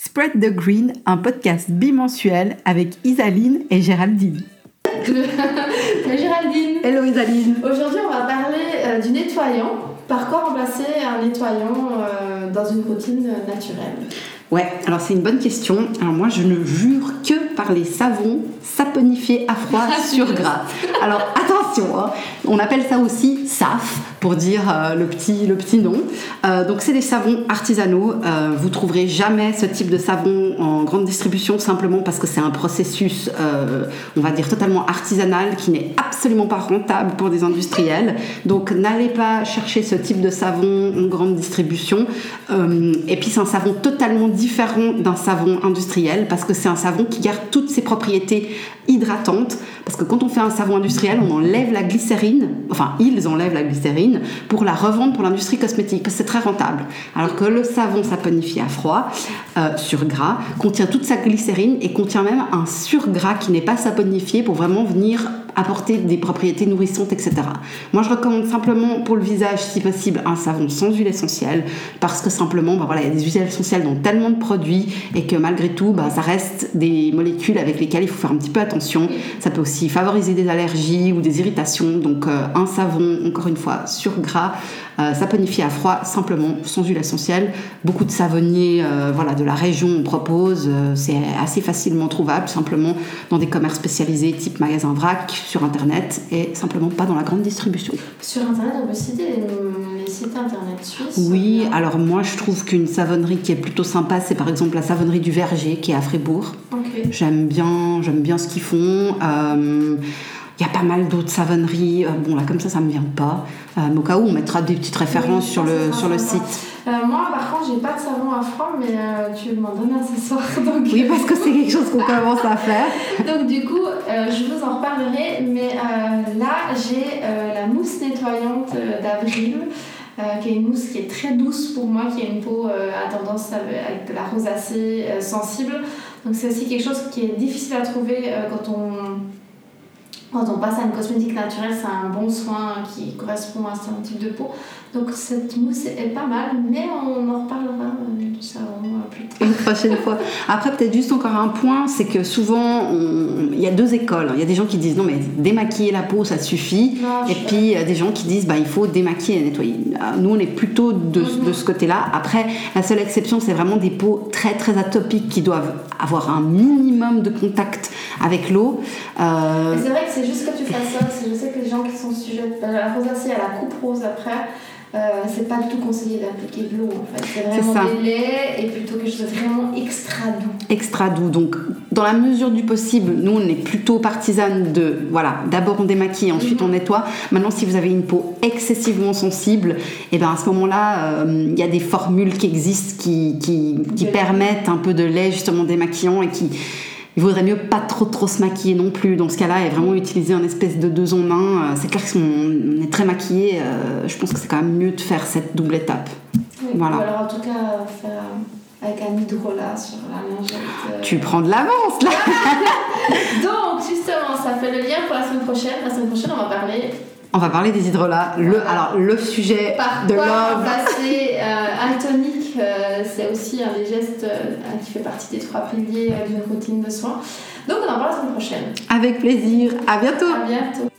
Spread the Green, un podcast bimensuel avec Isaline et Géraldine. Géraldine Hello Isaline Aujourd'hui on va parler euh, du nettoyant. Par quoi remplacer un nettoyant euh, dans une routine naturelle? Ouais, alors c'est une bonne question. Alors moi je ne jure que par les savons saponifiés à froid sur gras. Alors on appelle ça aussi SAF pour dire euh, le, petit, le petit nom. Euh, donc c'est des savons artisanaux. Euh, vous trouverez jamais ce type de savon en grande distribution simplement parce que c'est un processus, on va dire, totalement artisanal qui n'est absolument pas rentable pour des industriels. Donc n'allez pas chercher ce type de savon en grande distribution. et puis c'est un savon totalement différent d'un savon industriel parce que c'est un savon qui garde toutes ses propriétés hydratantes. Parce que quand on fait un savon industriel, on enlève la glycérine, enfin ils enlèvent la glycérine pour la revendre pour l'industrie cosmétique c'est très rentable. Alors que le savon saponifié à froid, euh, sur gras, contient toute sa glycérine et contient même un surgras qui n'est pas saponifié pour vraiment venir apporter des propriétés nourrissantes, etc. Moi, je recommande simplement pour le visage, si possible, un savon sans huile essentielle, parce que simplement, bah, voilà, il y a des huiles essentielles dans tellement de produits et que malgré tout, bah, ça reste des molécules avec lesquelles il faut faire un petit peu attention. Ça peut aussi favoriser des allergies ou des irritations. Donc, euh, un savon, encore une fois, sur gras, euh, saponifié à froid, simplement, sans huile essentielle. Beaucoup de savonniers euh, voilà, de la région on propose. c'est assez facilement trouvable, simplement dans des commerces spécialisés type magasin vrac sur Internet et simplement pas dans la grande distribution. Sur Internet, on peut citer les, sites Internet suisses Oui, alors moi je trouve qu'une savonnerie qui est plutôt sympa, c'est par exemple la savonnerie du Verger qui est à Fribourg. J'aime bien, j'aime bien ce qu'ils font. Euh, il y a pas mal d'autres savonneries. Euh, bon, là, comme ça, ça me vient pas. Euh, mais au cas où, on mettra des petites références sur, le, sur le site. Euh, moi, par contre, j'ai pas de savon à froid, mais tu m'en donnes un ce soir. Donc... Oui, parce que c'est quelque chose qu'on commence à faire. donc, du coup, je vous en reparlerai. Mais là, j'ai la mousse nettoyante d'avril. qui est une mousse qui est très douce pour moi, qui a une peau à tendance avec de la rosacée sensible. Donc c'est aussi quelque chose qui est difficile à trouver quand on quand on passe à une cosmétique naturelle, c'est un bon soin qui correspond à un type de peau. Donc cette mousse est pas mal, mais on en reparlera euh, du savon plus tard. Une prochaine fois. Après, peut-être juste encore un point, c'est que souvent, il y a deux écoles. Il y a des gens qui disent non, mais démaquiller la peau, ça suffit. et puis, il y a des gens qui disent bah, il faut démaquiller et nettoyer. Euh, nous, on est plutôt de, mhm. de ce côté-là. Après, la seule exception, c'est vraiment des peaux très, très atopiques qui doivent avoir un minimum de contact avec l'eau. Euh... C'est vrai que c'est juste que tu fasses ça. Je sais que les gens qui sont sujets à la rosacée, à la coupe rose après, euh, c'est pas du tout conseillé d'appliquer de l'eau en fait. C'est vraiment des laits et plutôt quelque chose de vraiment extra doux. Extra doux. Donc, dans la mesure du possible, nous on est plutôt partisane de voilà, d'abord on démaquille, ensuite on mhm. nettoie. Maintenant, si vous avez une peau excessivement sensible, et eh ben à ce moment-là, euh, il y a des formules qui existent qui, qui, qui permettent un peu de lait justement démaquillant et qui il vaudrait mieux pas trop trop se maquiller non plus dans ce cas-là et vraiment utiliser un espèce de deux en un. Euh, c'est clair que si on est très maquillé, euh, je pense que c'est quand même mieux de faire cette double étape. voilà. alors en tout cas faire avec un hydrolat sur la lingette. Euh. Tu prends de l'avance là. Donc justement, ça fait le lien pour la semaine prochaine. La semaine prochaine, on va parler on va parler des hydrolats. Le, alors, le sujet Par de love. remplacer euh, un tonique, euh, c'est aussi un des gestes euh, qui fait partie des trois piliers d'une routine de soins. Donc, on en parle la semaine prochaine. Avec plaisir. À bientôt. À bientôt.